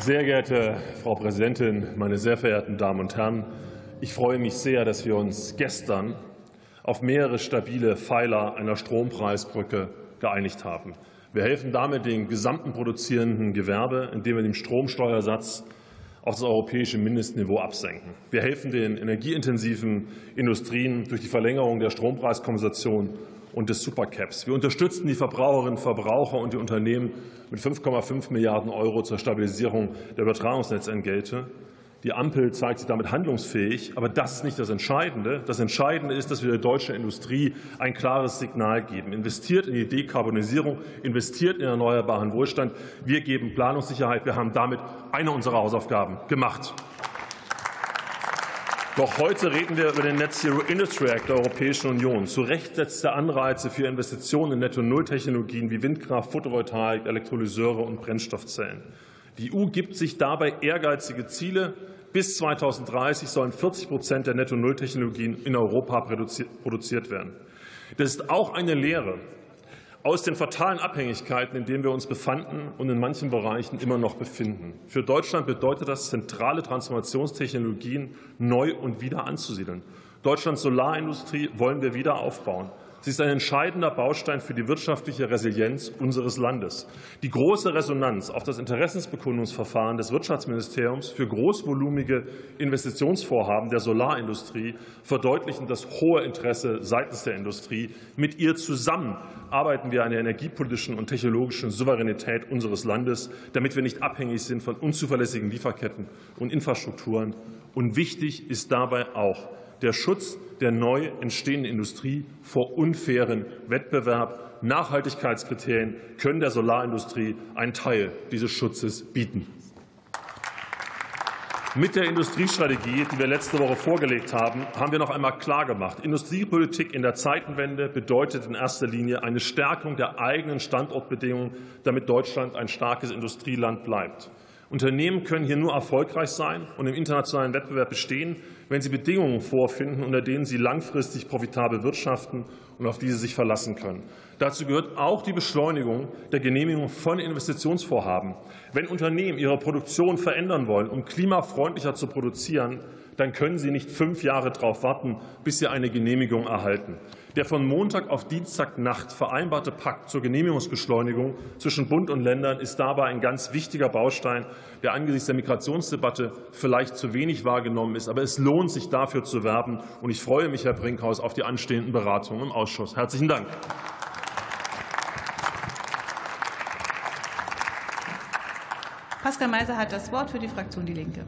Sehr geehrte Frau Präsidentin, meine sehr verehrten Damen und Herren! Ich freue mich sehr, dass wir uns gestern auf mehrere stabile Pfeiler einer Strompreisbrücke geeinigt haben. Wir helfen damit dem gesamten produzierenden Gewerbe, indem wir den Stromsteuersatz auf das europäische Mindestniveau absenken. Wir helfen den energieintensiven Industrien durch die Verlängerung der Strompreiskompensation und des Supercaps. Wir unterstützen die Verbraucherinnen und Verbraucher und die Unternehmen mit 5,5 Milliarden Euro zur Stabilisierung der Übertragungsnetzentgelte. Die Ampel zeigt sich damit handlungsfähig. Aber das ist nicht das Entscheidende. Das Entscheidende ist, dass wir der deutschen Industrie ein klares Signal geben. Investiert in die Dekarbonisierung, investiert in erneuerbaren Wohlstand. Wir geben Planungssicherheit. Wir haben damit eine unserer Hausaufgaben gemacht. Doch heute reden wir über den Net Zero Industry Act der Europäischen Union. Zu Recht setzt er Anreize für Investitionen in Netto-Null-Technologien wie Windkraft, Photovoltaik, Elektrolyseure und Brennstoffzellen. Die EU gibt sich dabei ehrgeizige Ziele. Bis 2030 sollen 40 Prozent der Netto-Null-Technologien in Europa produziert werden. Das ist auch eine Lehre aus den fatalen Abhängigkeiten, in denen wir uns befanden und in manchen Bereichen immer noch befinden. Für Deutschland bedeutet das, zentrale Transformationstechnologien neu und wieder anzusiedeln. Deutschlands Solarindustrie wollen wir wieder aufbauen. Sie ist ein entscheidender Baustein für die wirtschaftliche Resilienz unseres Landes. Die große Resonanz auf das Interessensbekundungsverfahren des Wirtschaftsministeriums für großvolumige Investitionsvorhaben der Solarindustrie verdeutlichen das hohe Interesse seitens der Industrie. Mit ihr zusammen arbeiten wir an der energiepolitischen und technologischen Souveränität unseres Landes, damit wir nicht abhängig sind von unzuverlässigen Lieferketten und Infrastrukturen. Und wichtig ist dabei auch, der Schutz der neu entstehenden Industrie vor unfairen Wettbewerb. Nachhaltigkeitskriterien können der Solarindustrie einen Teil dieses Schutzes bieten. Mit der Industriestrategie, die wir letzte Woche vorgelegt haben, haben wir noch einmal klargemacht, Industriepolitik in der Zeitenwende bedeutet in erster Linie eine Stärkung der eigenen Standortbedingungen, damit Deutschland ein starkes Industrieland bleibt. Unternehmen können hier nur erfolgreich sein und im internationalen Wettbewerb bestehen, wenn sie Bedingungen vorfinden, unter denen sie langfristig profitabel wirtschaften und auf die sie sich verlassen können. Dazu gehört auch die Beschleunigung der Genehmigung von Investitionsvorhaben. Wenn Unternehmen ihre Produktion verändern wollen, um klimafreundlicher zu produzieren, dann können sie nicht fünf Jahre darauf warten, bis sie eine Genehmigung erhalten. Der von Montag auf Dienstagnacht vereinbarte Pakt zur Genehmigungsbeschleunigung zwischen Bund und Ländern ist dabei ein ganz wichtiger Baustein, der angesichts der Migrationsdebatte vielleicht zu wenig wahrgenommen ist. Aber es lohnt sich, dafür zu werben. Und ich freue mich, Herr Brinkhaus, auf die anstehenden Beratungen im Ausschuss. Herzlichen Dank. Pascal Meiser hat das Wort für die Fraktion Die Linke.